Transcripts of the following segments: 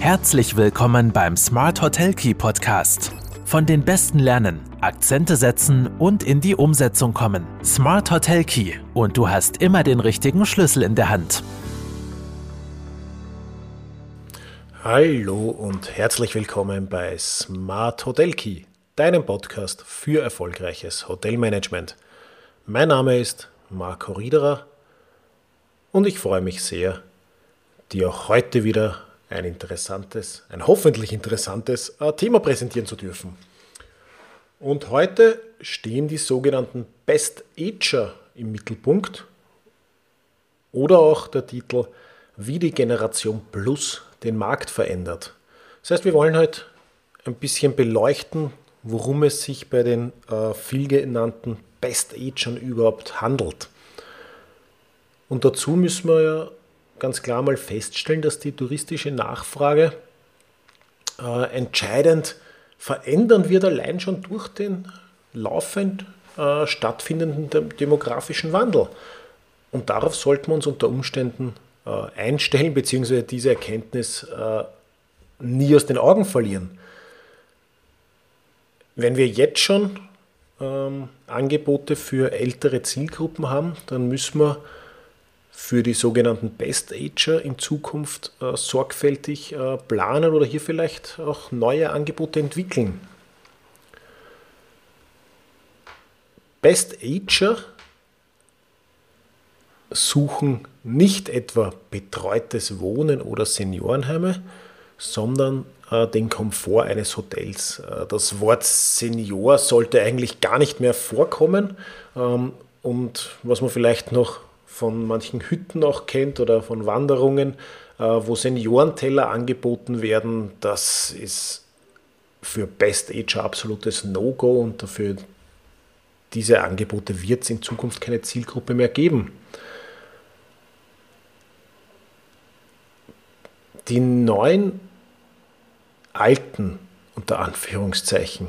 Herzlich willkommen beim Smart Hotel Key Podcast. Von den Besten lernen, Akzente setzen und in die Umsetzung kommen. Smart Hotel Key und du hast immer den richtigen Schlüssel in der Hand. Hallo und herzlich willkommen bei Smart Hotel Key, deinem Podcast für erfolgreiches Hotelmanagement. Mein Name ist Marco Riederer und ich freue mich sehr, dir heute wieder ein interessantes, ein hoffentlich interessantes äh, Thema präsentieren zu dürfen. Und heute stehen die sogenannten Best Ager im Mittelpunkt oder auch der Titel Wie die Generation Plus den Markt verändert. Das heißt, wir wollen heute ein bisschen beleuchten, worum es sich bei den äh, viel genannten Best Agern überhaupt handelt. Und dazu müssen wir ja ganz klar mal feststellen, dass die touristische Nachfrage äh, entscheidend verändern wird, allein schon durch den laufend äh, stattfindenden demografischen Wandel. Und darauf sollten wir uns unter Umständen äh, einstellen, beziehungsweise diese Erkenntnis äh, nie aus den Augen verlieren. Wenn wir jetzt schon ähm, Angebote für ältere Zielgruppen haben, dann müssen wir für die sogenannten Best Ager in Zukunft äh, sorgfältig äh, planen oder hier vielleicht auch neue Angebote entwickeln. Best Ager suchen nicht etwa betreutes Wohnen oder Seniorenheime, sondern äh, den Komfort eines Hotels. Äh, das Wort Senior sollte eigentlich gar nicht mehr vorkommen. Ähm, und was man vielleicht noch von manchen Hütten auch kennt oder von Wanderungen, äh, wo Seniorenteller angeboten werden, das ist für Best Age absolutes No-Go und dafür diese Angebote wird es in Zukunft keine Zielgruppe mehr geben. Die neuen alten, unter Anführungszeichen,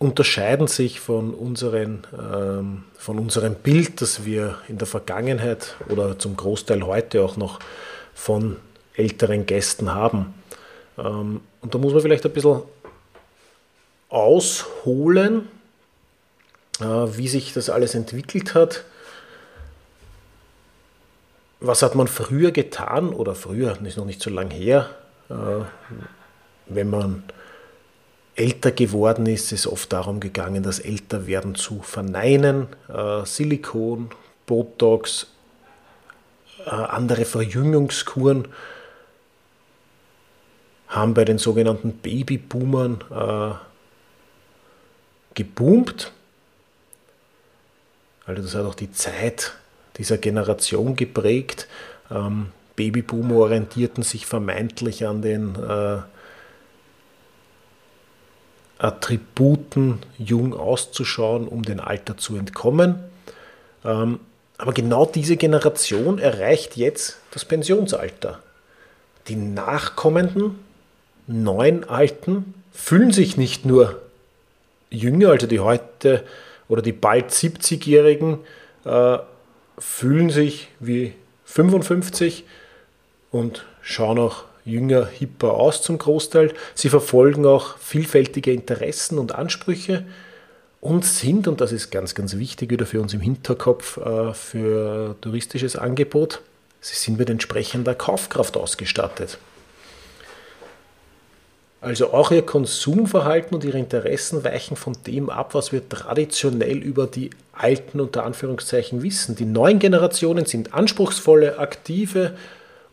unterscheiden sich von, unseren, ähm, von unserem Bild, das wir in der Vergangenheit oder zum Großteil heute auch noch von älteren Gästen haben. Ähm, und da muss man vielleicht ein bisschen ausholen, äh, wie sich das alles entwickelt hat. Was hat man früher getan oder früher, ist noch nicht so lange her, äh, wenn man älter geworden ist, ist oft darum gegangen, das Älterwerden zu verneinen. Äh, Silikon, Botox, äh, andere Verjüngungskuren haben bei den sogenannten Babyboomern äh, geboomt. Also das hat auch die Zeit dieser Generation geprägt. Ähm, Babyboomer orientierten sich vermeintlich an den äh, Attributen jung auszuschauen, um dem Alter zu entkommen. Ähm, aber genau diese Generation erreicht jetzt das Pensionsalter. Die nachkommenden neuen Alten fühlen sich nicht nur jünger, also die heute oder die bald 70-Jährigen äh, fühlen sich wie 55 und schauen auch jünger, hipper aus zum Großteil. Sie verfolgen auch vielfältige Interessen und Ansprüche und sind, und das ist ganz, ganz wichtig wieder für uns im Hinterkopf äh, für touristisches Angebot, sie sind mit entsprechender Kaufkraft ausgestattet. Also auch ihr Konsumverhalten und ihre Interessen weichen von dem ab, was wir traditionell über die alten unter Anführungszeichen wissen. Die neuen Generationen sind anspruchsvolle, aktive,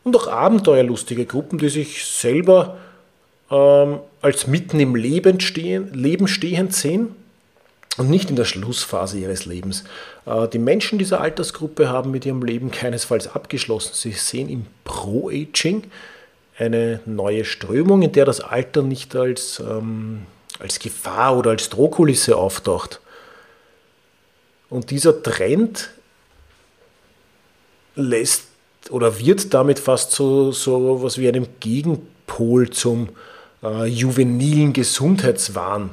und auch abenteuerlustige Gruppen, die sich selber ähm, als mitten im Leben, stehen, Leben stehend sehen und nicht in der Schlussphase ihres Lebens. Äh, die Menschen dieser Altersgruppe haben mit ihrem Leben keinesfalls abgeschlossen. Sie sehen im Pro-Aging eine neue Strömung, in der das Alter nicht als, ähm, als Gefahr oder als Drohkulisse auftaucht. Und dieser Trend lässt oder wird damit fast so, so was wie einem Gegenpol zum äh, juvenilen Gesundheitswahn.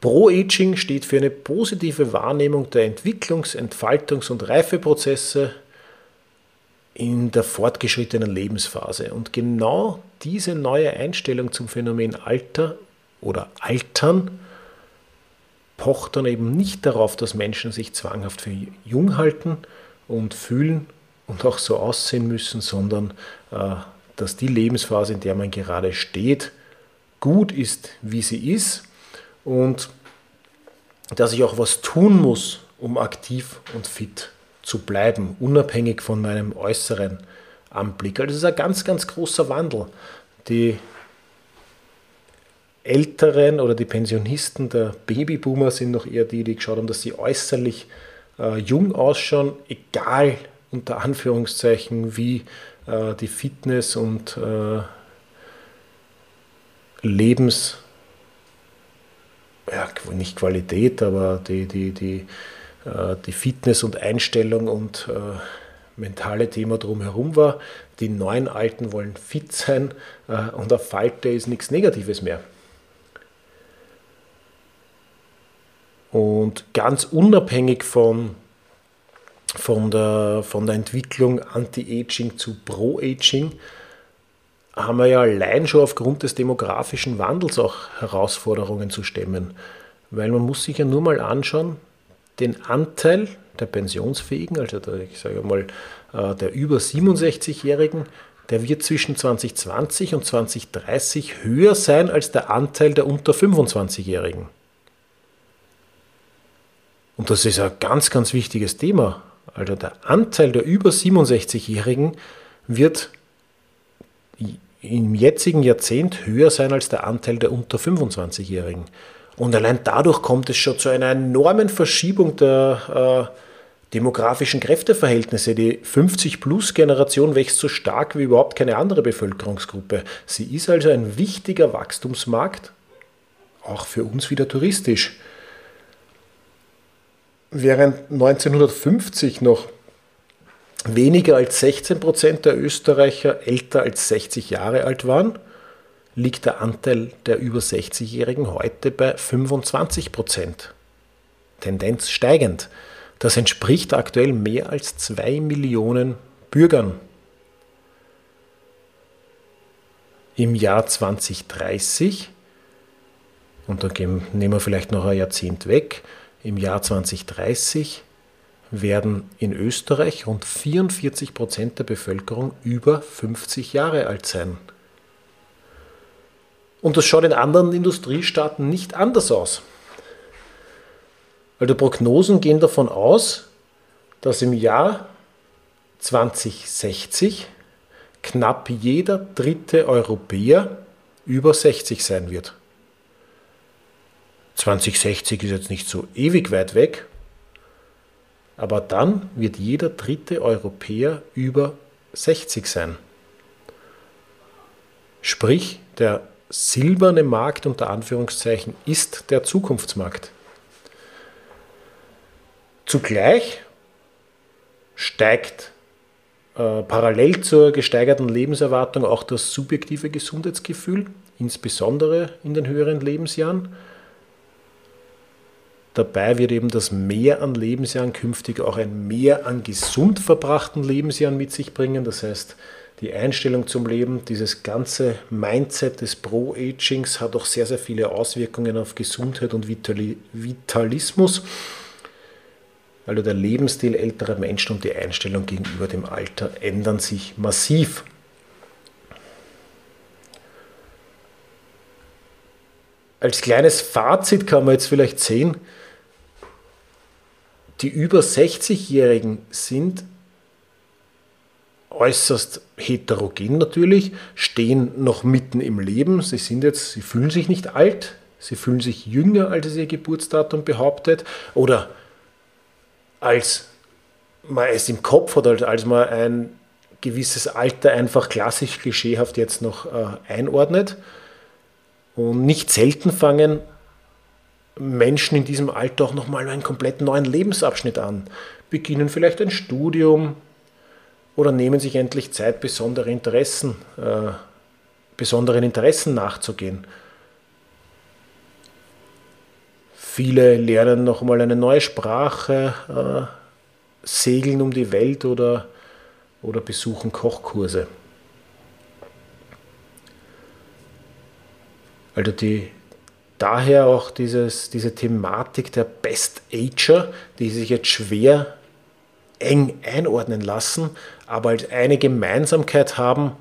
Pro-Aging steht für eine positive Wahrnehmung der Entwicklungs-, Entfaltungs- und Reifeprozesse in der fortgeschrittenen Lebensphase. Und genau diese neue Einstellung zum Phänomen Alter oder Altern pocht dann eben nicht darauf, dass Menschen sich zwanghaft für jung halten und fühlen und auch so aussehen müssen, sondern äh, dass die Lebensphase, in der man gerade steht, gut ist, wie sie ist und dass ich auch was tun muss, um aktiv und fit zu bleiben, unabhängig von meinem äußeren Anblick. Also das ist ein ganz, ganz großer Wandel. Die Älteren oder die Pensionisten der Babyboomer sind noch eher die, die geschaut haben, dass sie äußerlich äh, jung ausschauen, egal unter Anführungszeichen, wie äh, die Fitness und äh, Lebens, ja, nicht Qualität, aber die, die, die, äh, die Fitness und Einstellung und äh, mentale Thema drumherum war. Die neuen Alten wollen fit sein äh, und auf Falte ist nichts Negatives mehr. Und ganz unabhängig von, von, der, von der Entwicklung Anti-Aging zu Pro-Aging haben wir ja allein schon aufgrund des demografischen Wandels auch Herausforderungen zu stemmen. Weil man muss sich ja nur mal anschauen, den Anteil der Pensionsfähigen, also der, ich sage mal äh, der über 67-Jährigen, der wird zwischen 2020 und 2030 höher sein als der Anteil der unter 25-Jährigen. Und das ist ein ganz, ganz wichtiges Thema. Also der Anteil der über 67-Jährigen wird im jetzigen Jahrzehnt höher sein als der Anteil der unter 25-Jährigen. Und allein dadurch kommt es schon zu einer enormen Verschiebung der äh, demografischen Kräfteverhältnisse. Die 50-Plus-Generation wächst so stark wie überhaupt keine andere Bevölkerungsgruppe. Sie ist also ein wichtiger Wachstumsmarkt, auch für uns wieder touristisch. Während 1950 noch weniger als 16 Prozent der Österreicher älter als 60 Jahre alt waren, liegt der Anteil der über 60-Jährigen heute bei 25 Prozent. Tendenz steigend. Das entspricht aktuell mehr als 2 Millionen Bürgern. Im Jahr 2030, und da nehmen wir vielleicht noch ein Jahrzehnt weg, im Jahr 2030 werden in Österreich rund 44 Prozent der Bevölkerung über 50 Jahre alt sein. Und das schaut in anderen Industriestaaten nicht anders aus. Die Prognosen gehen davon aus, dass im Jahr 2060 knapp jeder dritte Europäer über 60 sein wird. 2060 ist jetzt nicht so ewig weit weg, aber dann wird jeder dritte Europäer über 60 sein. Sprich, der silberne Markt unter Anführungszeichen ist der Zukunftsmarkt. Zugleich steigt äh, parallel zur gesteigerten Lebenserwartung auch das subjektive Gesundheitsgefühl, insbesondere in den höheren Lebensjahren. Dabei wird eben das Mehr an Lebensjahren künftig auch ein Mehr an gesund verbrachten Lebensjahren mit sich bringen. Das heißt, die Einstellung zum Leben, dieses ganze Mindset des Pro-Agings hat auch sehr, sehr viele Auswirkungen auf Gesundheit und Vitalismus. Also der Lebensstil älterer Menschen und die Einstellung gegenüber dem Alter ändern sich massiv. Als kleines Fazit kann man jetzt vielleicht sehen, die über 60-Jährigen sind äußerst heterogen natürlich, stehen noch mitten im Leben. Sie sind jetzt, sie fühlen sich nicht alt, sie fühlen sich jünger, als es ihr Geburtsdatum behauptet, oder als man es im Kopf hat, als, man ein gewisses Alter einfach klassisch klischeehaft jetzt noch äh, einordnet. Und nicht selten fangen Menschen in diesem Alter auch nochmal einen komplett neuen Lebensabschnitt an, beginnen vielleicht ein Studium oder nehmen sich endlich Zeit, besondere Interessen, äh, besonderen Interessen nachzugehen. Viele lernen nochmal eine neue Sprache, äh, segeln um die Welt oder oder besuchen Kochkurse. Also die, daher auch dieses, diese Thematik der Best Ager, die sich jetzt schwer eng einordnen lassen, aber als eine Gemeinsamkeit haben,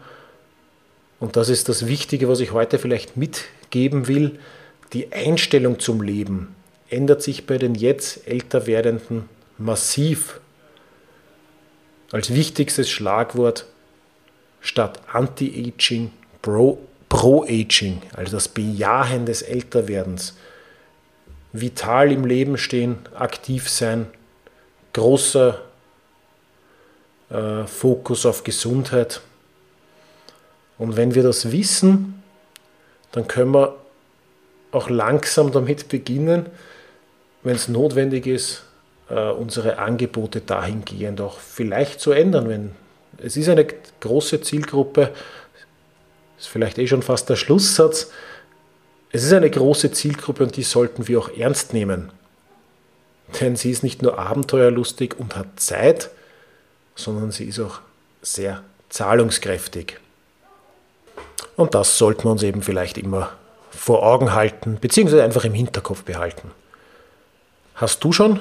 und das ist das Wichtige, was ich heute vielleicht mitgeben will, die Einstellung zum Leben ändert sich bei den jetzt älter werdenden massiv. Als wichtigstes Schlagwort statt Anti-Aging Pro-Aging, also das Bejahen des Älterwerdens. Vital im Leben stehen, aktiv sein, großer äh, Fokus auf Gesundheit. Und wenn wir das wissen, dann können wir auch langsam damit beginnen, wenn es notwendig ist, äh, unsere Angebote dahingehend auch vielleicht zu ändern. Wenn, es ist eine große Zielgruppe, ist vielleicht eh schon fast der Schlusssatz, es ist eine große Zielgruppe und die sollten wir auch ernst nehmen. Denn sie ist nicht nur abenteuerlustig und hat Zeit, sondern sie ist auch sehr zahlungskräftig. Und das sollten wir uns eben vielleicht immer vor Augen halten, beziehungsweise einfach im Hinterkopf behalten. Hast du schon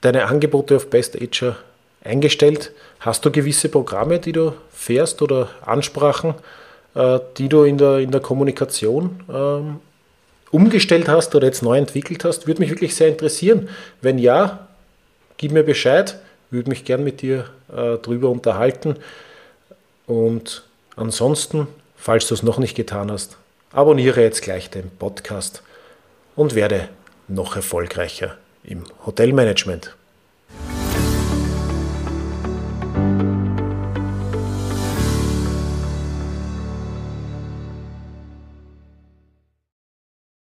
deine Angebote auf Best Ager eingestellt? Hast du gewisse Programme, die du fährst oder Ansprachen, die du in der, in der Kommunikation ähm, umgestellt hast oder jetzt neu entwickelt hast? Würde mich wirklich sehr interessieren. Wenn ja, gib mir Bescheid. Würde mich gern mit dir äh, drüber unterhalten. Und ansonsten, falls du es noch nicht getan hast, abonniere jetzt gleich den Podcast und werde noch erfolgreicher im Hotelmanagement.